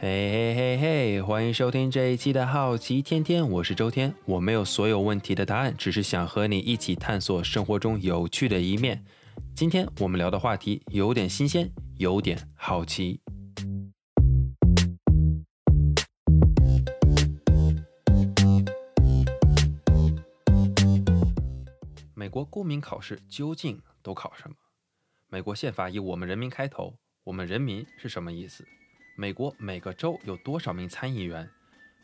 嘿嘿嘿嘿，欢迎收听这一期的好奇天天，我是周天。我没有所有问题的答案，只是想和你一起探索生活中有趣的一面。今天我们聊的话题有点新鲜，有点好奇。美国公民考试究竟都考什么？美国宪法以“我们人民”开头，“我们人民”是什么意思？美国每个州有多少名参议员？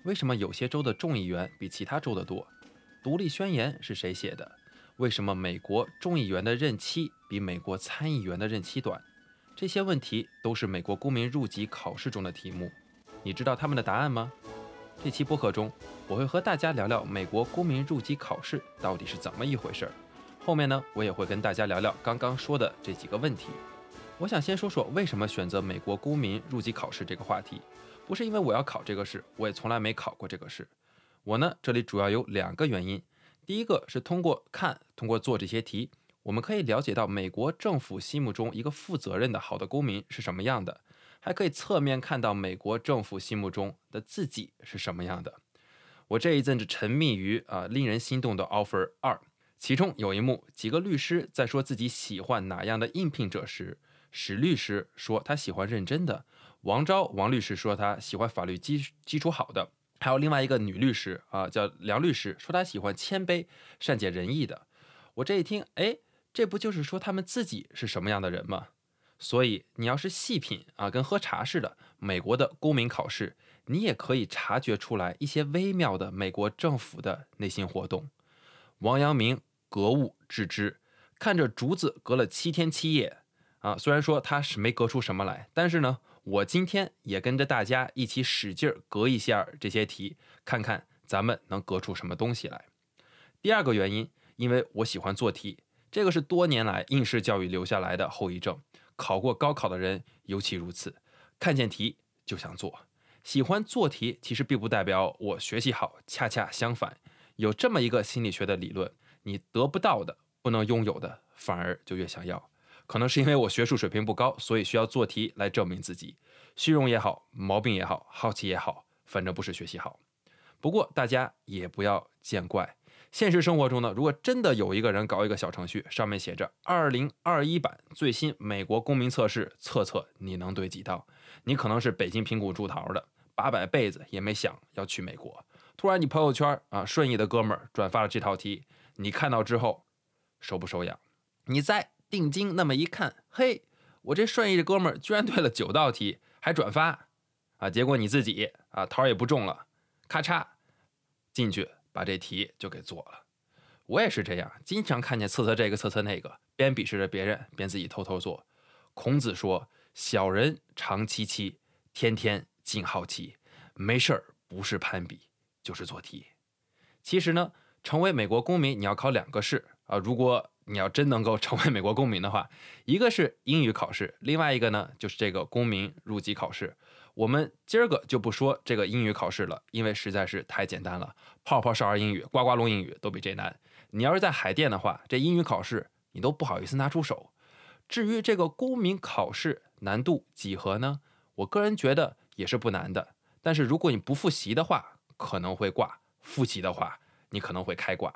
为什么有些州的众议员比其他州的多？独立宣言是谁写的？为什么美国众议员的任期比美国参议员的任期短？这些问题都是美国公民入籍考试中的题目。你知道他们的答案吗？这期播客中，我会和大家聊聊美国公民入籍考试到底是怎么一回事儿。后面呢，我也会跟大家聊聊刚刚说的这几个问题。我想先说说为什么选择美国公民入籍考试这个话题，不是因为我要考这个试，我也从来没考过这个试。我呢，这里主要有两个原因。第一个是通过看、通过做这些题，我们可以了解到美国政府心目中一个负责任的好的公民是什么样的，还可以侧面看到美国政府心目中的自己是什么样的。我这一阵子沉迷于啊令人心动的 offer 二，其中有一幕，几个律师在说自己喜欢哪样的应聘者时。史律师说他喜欢认真的，王昭王律师说他喜欢法律基基础好的，还有另外一个女律师啊叫梁律师说她喜欢谦卑、善解人意的。我这一听，哎，这不就是说他们自己是什么样的人吗？所以你要是细品啊，跟喝茶似的，美国的公民考试，你也可以察觉出来一些微妙的美国政府的内心活动。王阳明格物致知，看着竹子隔了七天七夜。啊，虽然说他是没隔出什么来，但是呢，我今天也跟着大家一起使劲儿隔一下这些题，看看咱们能隔出什么东西来。第二个原因，因为我喜欢做题，这个是多年来应试教育留下来的后遗症。考过高考的人尤其如此，看见题就想做。喜欢做题其实并不代表我学习好，恰恰相反，有这么一个心理学的理论：你得不到的、不能拥有的，反而就越想要。可能是因为我学术水平不高，所以需要做题来证明自己。虚荣也好，毛病也好，好奇也好，反正不是学习好。不过大家也不要见怪。现实生活中呢，如果真的有一个人搞一个小程序，上面写着“二零二一版最新美国公民测试”，测测你能对几道？你可能是北京平谷住桃的，八百辈子也没想要去美国。突然你朋友圈啊，顺义的哥们儿转发了这套题，你看到之后，手不手痒？你在？定睛那么一看，嘿，我这顺义的哥们儿居然对了九道题，还转发啊！结果你自己啊，桃也不中了，咔嚓进去把这题就给做了。我也是这样，经常看见测测这个测测那个，边鄙视着别人，边自己偷偷做。孔子说：“小人常戚戚，天天尽好奇。”没事儿，不是攀比，就是做题。其实呢，成为美国公民，你要考两个试啊。如果你要真能够成为美国公民的话，一个是英语考试，另外一个呢就是这个公民入籍考试。我们今儿个就不说这个英语考试了，因为实在是太简单了，泡泡少儿英语、呱呱龙英语都比这难。你要是在海淀的话，这英语考试你都不好意思拿出手。至于这个公民考试难度几何呢？我个人觉得也是不难的，但是如果你不复习的话，可能会挂；复习的话，你可能会开挂。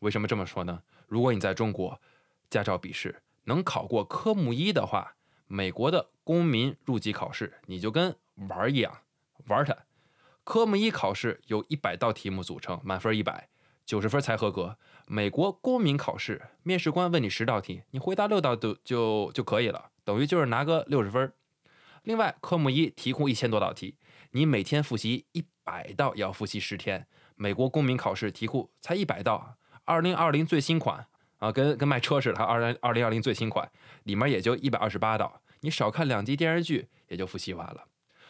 为什么这么说呢？如果你在中国驾照笔试能考过科目一的话，美国的公民入籍考试你就跟玩一样，玩它。科目一考试由一百道题目组成，满分一百，九十分才合格。美国公民考试，面试官问你十道题，你回答六道都就就可以了，等于就是拿个六十分。另外，科目一题库一千多道题，你每天复习一百道，要复习十天。美国公民考试题库才一百道。二零二零最新款啊，跟跟卖车似的。二零二零二零最新款里面也就一百二十八道，你少看两集电视剧也就复习完了。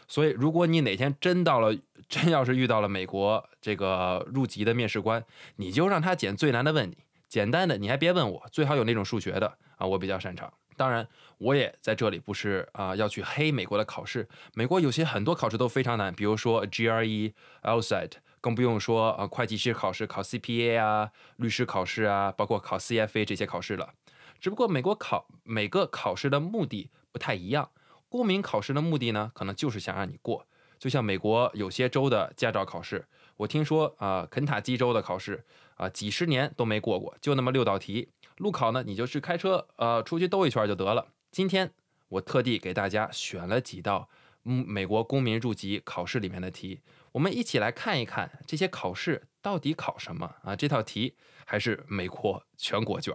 所以，如果你哪天真到了，真要是遇到了美国这个入籍的面试官，你就让他捡最难的问你，简单的你还别问我，最好有那种数学的啊，我比较擅长。当然，我也在这里不是啊要去黑美国的考试，美国有些很多考试都非常难，比如说 GRE、LSAT。更不用说啊，会计师考试、考 CPA 啊，律师考试啊，包括考 CFA 这些考试了。只不过美国考每个考试的目的不太一样。公民考试的目的呢，可能就是想让你过；就像美国有些州的驾照考试，我听说啊，肯塔基州的考试啊，几十年都没过过，就那么六道题。路考呢，你就是开车呃出去兜一圈就得了。今天我特地给大家选了几道嗯美国公民入籍考试里面的题，我们一起来看一看这些考试到底考什么啊？这套题还是美国全国卷。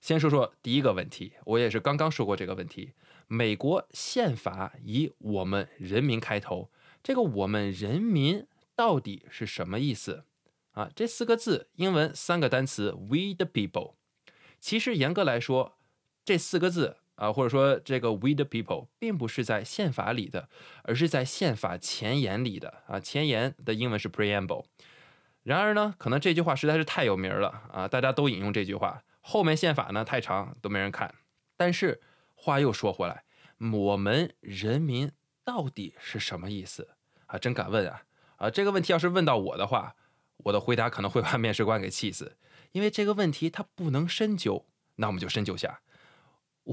先说说第一个问题，我也是刚刚说过这个问题。美国宪法以“我们人民”开头，这个“我们人民”到底是什么意思啊？这四个字，英文三个单词 “we the people”。其实严格来说，这四个字啊，或者说这个 “we the people” 并不是在宪法里的，而是在宪法前言里的啊。前言的英文是 “preamble”。然而呢，可能这句话实在是太有名了啊，大家都引用这句话。后面宪法呢太长都没人看，但是话又说回来，我们人民到底是什么意思啊？真敢问啊！啊，这个问题要是问到我的话，我的回答可能会把面试官给气死，因为这个问题它不能深究。那我们就深究下，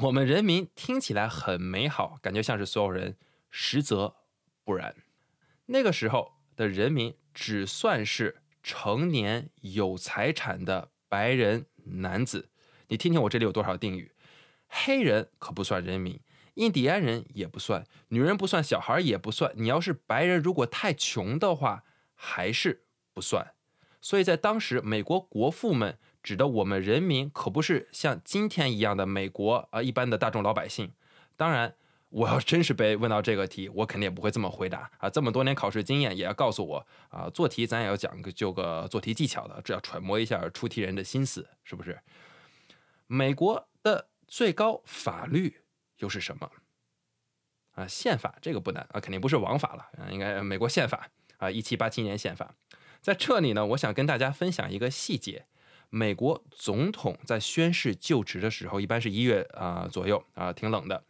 我们人民听起来很美好，感觉像是所有人，实则不然。那个时候的人民只算是成年有财产的白人。男子，你听听我这里有多少定语？黑人可不算人民，印第安人也不算，女人不算，小孩也不算。你要是白人，如果太穷的话，还是不算。所以在当时，美国国父们指的我们人民，可不是像今天一样的美国啊一般的大众老百姓。当然。我要真是被问到这个题，我肯定也不会这么回答啊！这么多年考试经验也要告诉我啊，做题咱也要讲个就个做题技巧的，这要揣摩一下出题人的心思，是不是？美国的最高法律又是什么？啊，宪法这个不难啊，肯定不是王法了啊，应该美国宪法啊，一七八七年宪法。在这里呢，我想跟大家分享一个细节：美国总统在宣誓就职的时候，一般是一月啊左右啊，挺冷的。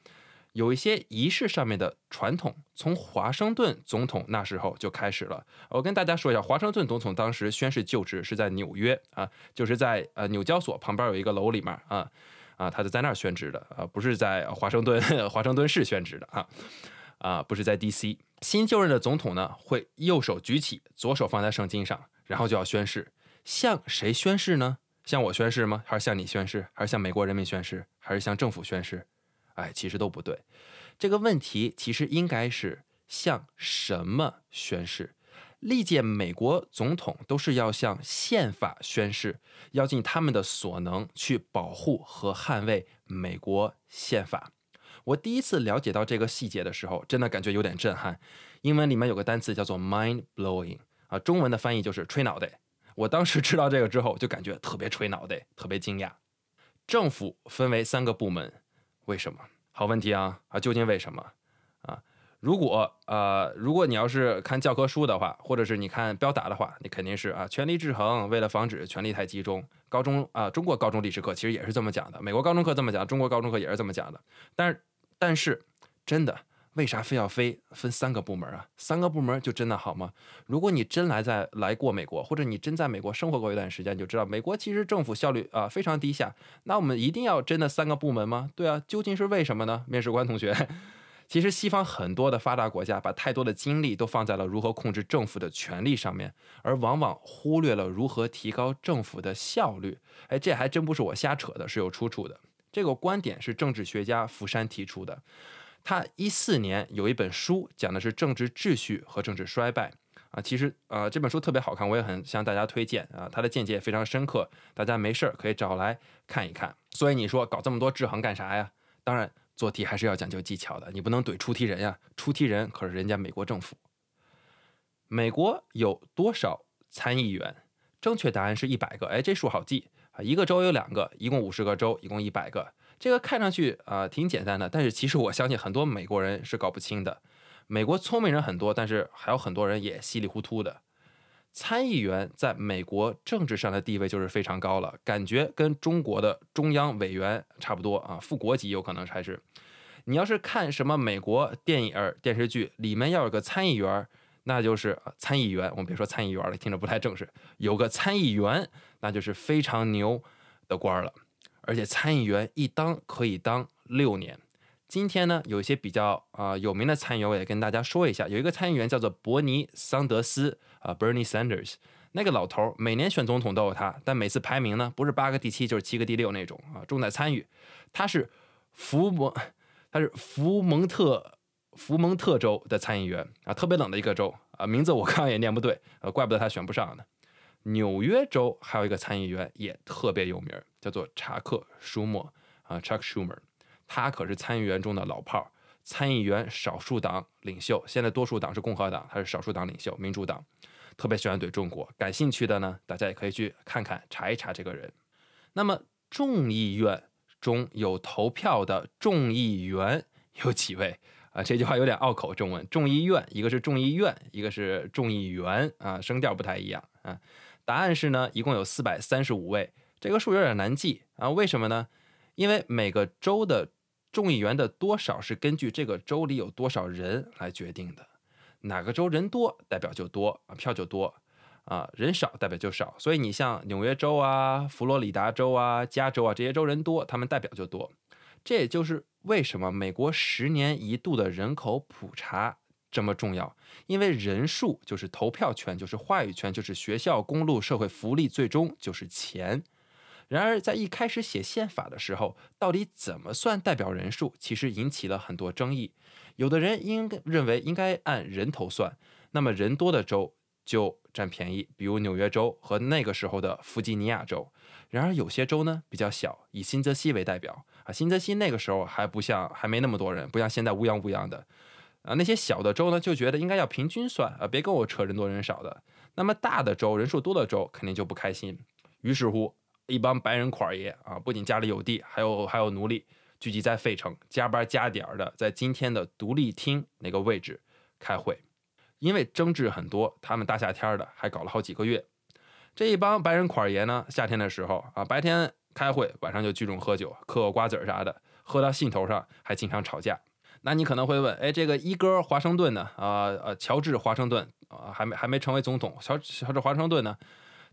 有一些仪式上面的传统，从华盛顿总统那时候就开始了。我跟大家说一下，华盛顿总统当时宣誓就职是在纽约啊，就是在呃纽交所旁边有一个楼里面啊啊，他是在那儿宣职的啊，不是在华盛顿 华盛顿市宣职的啊啊，不是在 D.C. 新就任的总统呢，会右手举起，左手放在圣经上，然后就要宣誓。向谁宣誓呢？向我宣誓吗？还是向你宣誓？还是向美国人民宣誓？还是向政府宣誓？哎，其实都不对。这个问题其实应该是向什么宣誓？历届美国总统都是要向宪法宣誓，要尽他们的所能去保护和捍卫美国宪法。我第一次了解到这个细节的时候，真的感觉有点震撼。英文里面有个单词叫做 mind blowing 啊，中文的翻译就是吹脑袋。我当时知道这个之后，就感觉特别吹脑袋，特别惊讶。政府分为三个部门。为什么？好问题啊啊！究竟为什么啊？如果呃，如果你要是看教科书的话，或者是你看标答的话，你肯定是啊，权力制衡，为了防止权力太集中。高中啊，中国高中历史课其实也是这么讲的，美国高中课这么讲，中国高中课也是这么讲的。但是，但是，真的。为啥非要非分三个部门啊？三个部门就真的好吗？如果你真来在来过美国，或者你真在美国生活过一段时间，就知道美国其实政府效率啊非常低下。那我们一定要真的三个部门吗？对啊，究竟是为什么呢？面试官同学，其实西方很多的发达国家把太多的精力都放在了如何控制政府的权力上面，而往往忽略了如何提高政府的效率。哎，这还真不是我瞎扯的，是有出处的。这个观点是政治学家福山提出的。他一四年有一本书，讲的是政治秩序和政治衰败啊。其实呃这本书特别好看，我也很向大家推荐啊。他的见解非常深刻，大家没事儿可以找来看一看。所以你说搞这么多制衡干啥呀？当然做题还是要讲究技巧的，你不能怼出题人呀。出题人可是人家美国政府。美国有多少参议员？正确答案是一百个。哎，这数好记啊，一个州有两个，一共五十个州，一共一百个。这个看上去啊挺简单的，但是其实我相信很多美国人是搞不清的。美国聪明人很多，但是还有很多人也稀里糊涂的。参议员在美国政治上的地位就是非常高了，感觉跟中国的中央委员差不多啊，副国级有可能还是。你要是看什么美国电影、电视剧里面要有个参议员，那就是参议员。我们别说参议员了，听着不太正式。有个参议员，那就是非常牛的官了。而且参议员一当可以当六年，今天呢，有一些比较啊有名的参议员，我也跟大家说一下。有一个参议员叫做伯尼桑德斯啊，Bernie Sanders，那个老头儿每年选总统都有他，但每次排名呢不是八个第七就是七个第六那种啊，重在参与。他是福蒙，他是福蒙特福蒙特州的参议员啊，特别冷的一个州啊，名字我 刚刚也念不对，呃，怪不得他选不上呢。纽约州还有一个参议员也特别有名，叫做查克舒默啊，Chuck Schumer。他可是参议员中的老炮儿，参议员少数党领袖，现在多数党是共和党，他是少数党领袖，民主党特别喜欢怼中国。感兴趣的呢，大家也可以去看看查一查这个人。那么众议院中有投票的众议员有几位啊？这句话有点拗口，中文众议院一个是众议院，一个是众议员啊，声调不太一样啊。答案是呢，一共有四百三十五位，这个数有点难记啊。为什么呢？因为每个州的众议员的多少是根据这个州里有多少人来决定的，哪个州人多代表就多啊，票就多啊，人少代表就少。所以你像纽约州啊、佛罗里达州啊、加州啊这些州人多，他们代表就多。这也就是为什么美国十年一度的人口普查这么重要，因为人数就是投票权，就是话语权，就是学校、公路、社会福利，最终就是钱。然而，在一开始写宪法的时候，到底怎么算代表人数，其实引起了很多争议。有的人应认为应该按人头算，那么人多的州就占便宜，比如纽约州和那个时候的弗吉尼亚州。然而，有些州呢比较小，以新泽西为代表啊，新泽西那个时候还不像还没那么多人，不像现在乌泱乌泱的啊。那些小的州呢就觉得应该要平均算啊，别跟我扯人多人少的。那么大的州，人数多的州肯定就不开心。于是乎。一帮白人款爷啊，不仅家里有地，还有还有奴隶，聚集在费城，加班加点儿的在今天的独立厅那个位置开会。因为争执很多，他们大夏天的还搞了好几个月。这一帮白人款爷呢，夏天的时候啊，白天开会，晚上就聚众喝酒，嗑瓜子儿啥的，喝到兴头上还经常吵架。那你可能会问，哎，这个一哥华盛顿呢？啊呃，乔治华盛顿啊，还没还没成为总统，乔乔治华盛顿呢？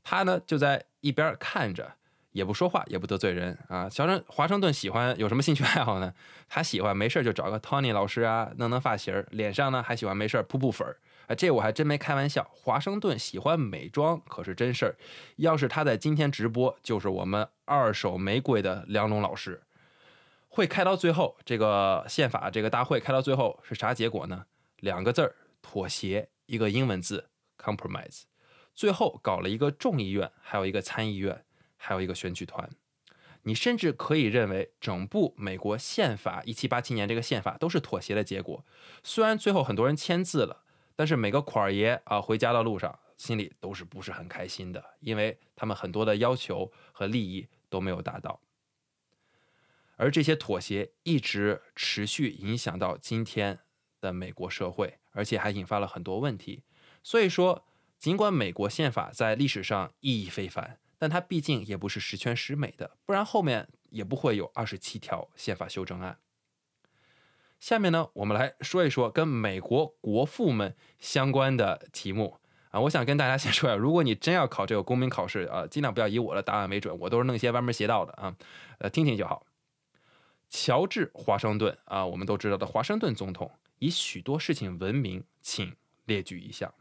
他呢就在一边看着。也不说话，也不得罪人啊。小生华盛顿喜欢有什么兴趣爱好呢？他喜欢没事就找个 Tony 老师啊，弄弄发型脸上呢还喜欢没事扑扑粉儿。啊，这我还真没开玩笑。华盛顿喜欢美妆可是真事儿。要是他在今天直播，就是我们二手玫瑰的梁龙老师。会开到最后，这个宪法这个大会开到最后是啥结果呢？两个字儿妥协，一个英文字 compromise。最后搞了一个众议院，还有一个参议院。还有一个选举团，你甚至可以认为整部美国宪法一七八七年这个宪法都是妥协的结果。虽然最后很多人签字了，但是每个款爷啊回家的路上心里都是不是很开心的，因为他们很多的要求和利益都没有达到。而这些妥协一直持续影响到今天的美国社会，而且还引发了很多问题。所以说，尽管美国宪法在历史上意义非凡。但它毕竟也不是十全十美的，不然后面也不会有二十七条宪法修正案。下面呢，我们来说一说跟美国国父们相关的题目啊。我想跟大家先说呀，如果你真要考这个公民考试啊，尽量不要以我的答案为准，我都是弄些歪门邪道的啊，呃，听听就好。乔治华盛顿啊，我们都知道的华盛顿总统，以许多事情闻名，请列举一项。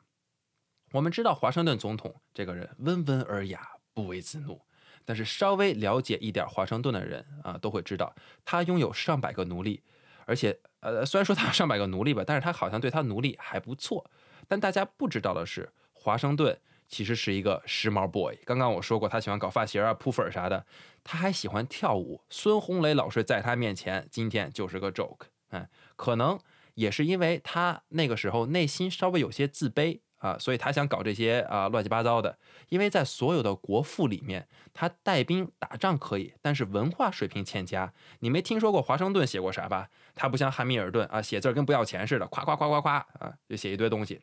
我们知道华盛顿总统这个人温文尔雅。不为自怒，但是稍微了解一点华盛顿的人啊，都会知道他拥有上百个奴隶，而且呃，虽然说他有上百个奴隶吧，但是他好像对他奴隶还不错。但大家不知道的是，华盛顿其实是一个时髦 boy。刚刚我说过，他喜欢搞发型啊、扑粉啥的，他还喜欢跳舞。孙红雷老师在他面前今天就是个 joke。嗯，可能也是因为他那个时候内心稍微有些自卑。啊，所以他想搞这些啊乱七八糟的，因为在所有的国父里面，他带兵打仗可以，但是文化水平欠佳。你没听说过华盛顿写过啥吧？他不像汉密尔顿啊，写字跟不要钱似的，夸夸夸夸夸啊，就写一堆东西。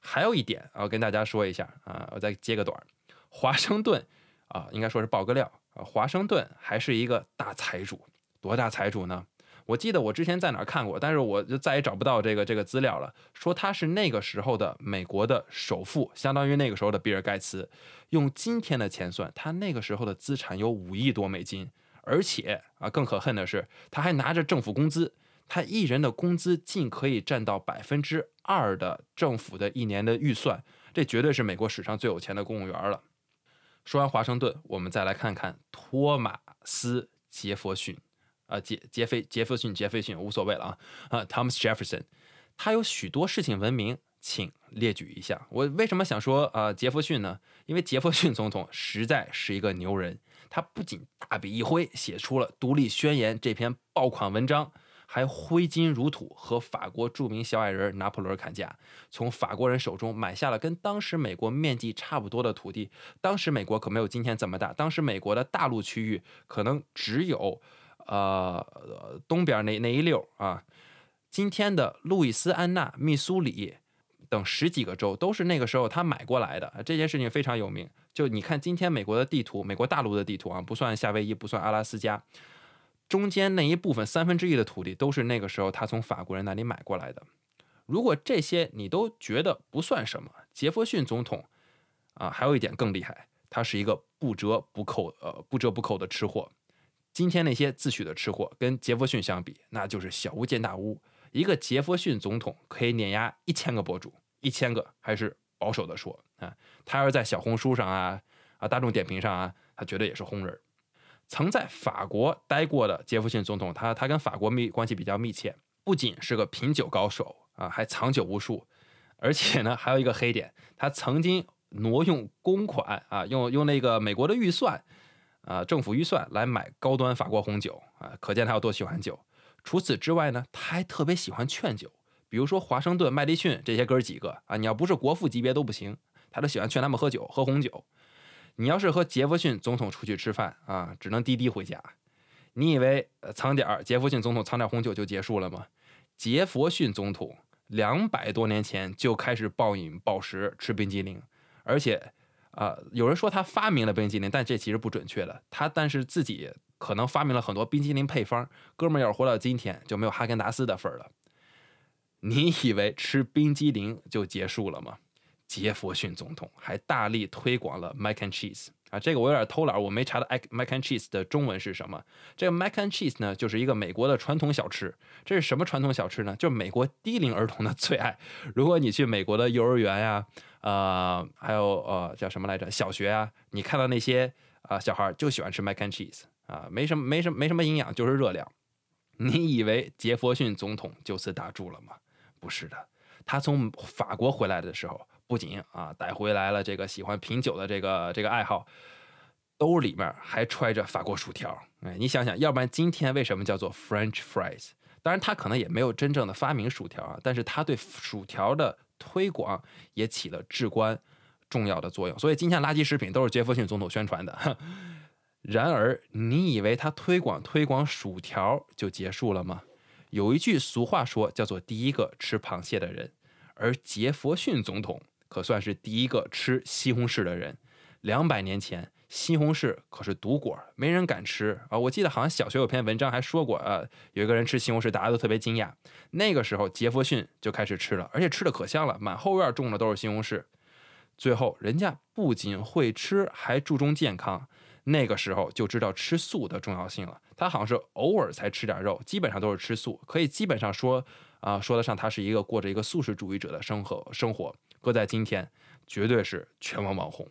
还有一点啊，我跟大家说一下啊，我再接个短儿，华盛顿啊，应该说是爆个料啊，华盛顿还是一个大财主，多大财主呢？我记得我之前在哪儿看过，但是我就再也找不到这个这个资料了。说他是那个时候的美国的首富，相当于那个时候的比尔盖茨。用今天的钱算，他那个时候的资产有五亿多美金。而且啊，更可恨的是，他还拿着政府工资，他一人的工资竟可以占到百分之二的政府的一年的预算，这绝对是美国史上最有钱的公务员了。说完华盛顿，我们再来看看托马斯·杰弗逊，啊，杰杰斐杰弗逊杰斐逊无所谓了啊啊，Thomas Jefferson，他有许多事情闻名，请列举一下。我为什么想说啊杰弗逊呢？因为杰弗逊总统实在是一个牛人，他不仅大笔一挥写出了《独立宣言》这篇爆款文章。还挥金如土，和法国著名小矮人拿破仑砍价，从法国人手中买下了跟当时美国面积差不多的土地。当时美国可没有今天这么大，当时美国的大陆区域可能只有，呃，东边那那一溜啊。今天的路易斯安那、密苏里等十几个州都是那个时候他买过来的。这件事情非常有名。就你看今天美国的地图，美国大陆的地图啊，不算夏威夷，不算阿拉斯加。中间那一部分三分之一的土地都是那个时候他从法国人那里买过来的。如果这些你都觉得不算什么，杰弗逊总统啊，还有一点更厉害，他是一个不折不扣呃不折不扣的吃货。今天那些自诩的吃货跟杰弗逊相比，那就是小巫见大巫。一个杰弗逊总统可以碾压一千个博主，一千个还是保守的说啊。他要是在小红书上啊啊大众点评上啊，他绝对也是红人。曾在法国待过的杰弗逊总统，他他跟法国密关系比较密切，不仅是个品酒高手啊，还藏酒无数，而且呢还有一个黑点，他曾经挪用公款啊，用用那个美国的预算啊，政府预算来买高端法国红酒啊，可见他有多喜欢酒。除此之外呢，他还特别喜欢劝酒，比如说华盛顿、麦迪逊这些哥儿几个啊，你要不是国父级别都不行，他都喜欢劝他们喝酒，喝红酒。你要是和杰弗逊总统出去吃饭啊，只能滴滴回家。你以为藏点儿杰弗逊总统藏点红酒就结束了吗？杰弗逊总统两百多年前就开始暴饮暴食吃冰激凌，而且啊，有人说他发明了冰激凌，但这其实不准确的。他但是自己可能发明了很多冰激凌配方。哥们儿要是活到今天，就没有哈根达斯的份儿了。你以为吃冰激凌就结束了吗？杰佛逊总统还大力推广了 mac and cheese 啊，这个我有点偷懒，我没查到 mac and cheese 的中文是什么。这个 mac and cheese 呢，就是一个美国的传统小吃。这是什么传统小吃呢？就是美国低龄儿童的最爱。如果你去美国的幼儿园呀，呃，还有呃叫什么来着，小学啊，你看到那些啊小孩就喜欢吃 mac and cheese 啊，没什么没什么没什么营养，就是热量。你以为杰弗逊总统就此打住了吗？不是的，他从法国回来的时候。不仅啊带回来了这个喜欢品酒的这个这个爱好，兜里面还揣着法国薯条。哎，你想想，要不然今天为什么叫做 French fries？当然，他可能也没有真正的发明薯条啊，但是他对薯条的推广也起了至关重要的作用。所以今天垃圾食品都是杰弗逊总统宣传的。然而，你以为他推广推广薯条就结束了吗？有一句俗话说，叫做“第一个吃螃蟹的人”，而杰弗逊总统。可算是第一个吃西红柿的人。两百年前，西红柿可是毒果，没人敢吃啊！我记得好像小学有篇文章还说过，呃，有一个人吃西红柿，大家都特别惊讶。那个时候，杰弗逊就开始吃了，而且吃的可香了，满后院种的都是西红柿。最后，人家不仅会吃，还注重健康。那个时候就知道吃素的重要性了。他好像是偶尔才吃点肉，基本上都是吃素，可以基本上说啊，说得上他是一个过着一个素食主义者的生活生活。搁在今天，绝对是全网网红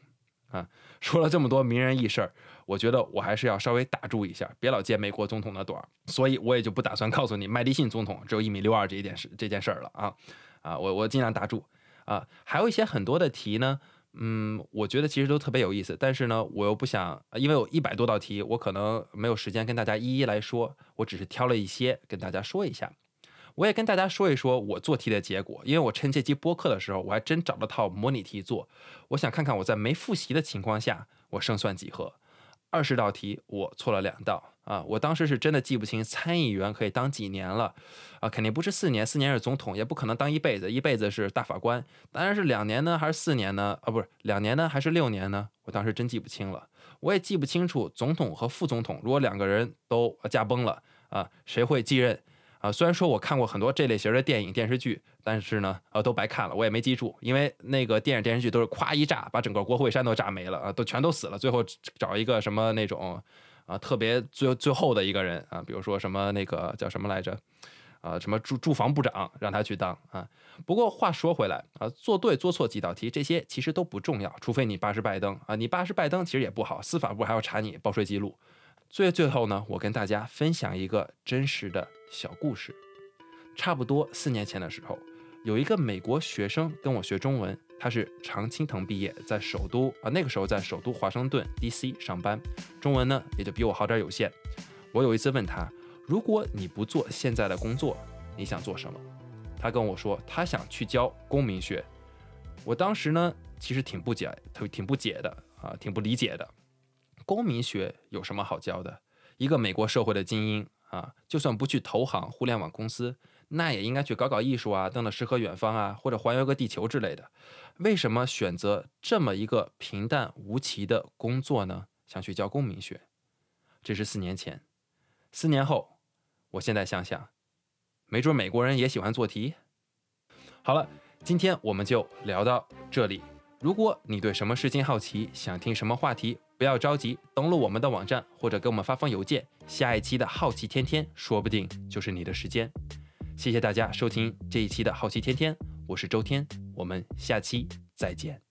啊！说了这么多名人轶事儿，我觉得我还是要稍微打住一下，别老揭美国总统的短儿。所以我也就不打算告诉你，麦迪逊总统只有一米六二这一件事这件事儿了啊！啊，我我尽量打住啊！还有一些很多的题呢，嗯，我觉得其实都特别有意思，但是呢，我又不想，因为有一百多道题，我可能没有时间跟大家一一来说，我只是挑了一些跟大家说一下。我也跟大家说一说我做题的结果，因为我趁这期播客的时候，我还真找了套模拟题做，我想看看我在没复习的情况下，我胜算几何。二十道题我错了两道啊！我当时是真的记不清参议员可以当几年了啊，肯定不是四年，四年是总统，也不可能当一辈子，一辈子是大法官，当然是两年呢，还是四年呢？啊，不是两年呢，还是六年呢？我当时真记不清了，我也记不清楚总统和副总统如果两个人都驾崩了啊，谁会继任？啊，虽然说我看过很多这类型的电影电视剧，但是呢，呃，都白看了，我也没记住，因为那个电影电视剧都是咵一炸，把整个国会山都炸没了啊，都全都死了，最后找一个什么那种啊特别最最后的一个人啊，比如说什么那个叫什么来着，啊，什么住住房部长让他去当啊。不过话说回来啊，做对做错几道题，这些其实都不重要，除非你爸是拜登啊，你爸是拜登其实也不好，司法部还要查你报税记录。最最后呢，我跟大家分享一个真实的小故事。差不多四年前的时候，有一个美国学生跟我学中文，他是常青藤毕业，在首都啊那个时候在首都华盛顿 D.C. 上班，中文呢也就比我好点有限。我有一次问他，如果你不做现在的工作，你想做什么？他跟我说他想去教公民学。我当时呢其实挺不解，挺挺不解的啊，挺不理解的。公民学有什么好教的？一个美国社会的精英啊，就算不去投行、互联网公司，那也应该去搞搞艺术啊，登了诗和远方啊，或者环游个地球之类的。为什么选择这么一个平淡无奇的工作呢？想去教公民学，这是四年前。四年后，我现在想想，没准美国人也喜欢做题。好了，今天我们就聊到这里。如果你对什么事情好奇，想听什么话题？不要着急，登录我们的网站或者给我们发封邮件。下一期的好奇天天，说不定就是你的时间。谢谢大家收听这一期的好奇天天，我是周天，我们下期再见。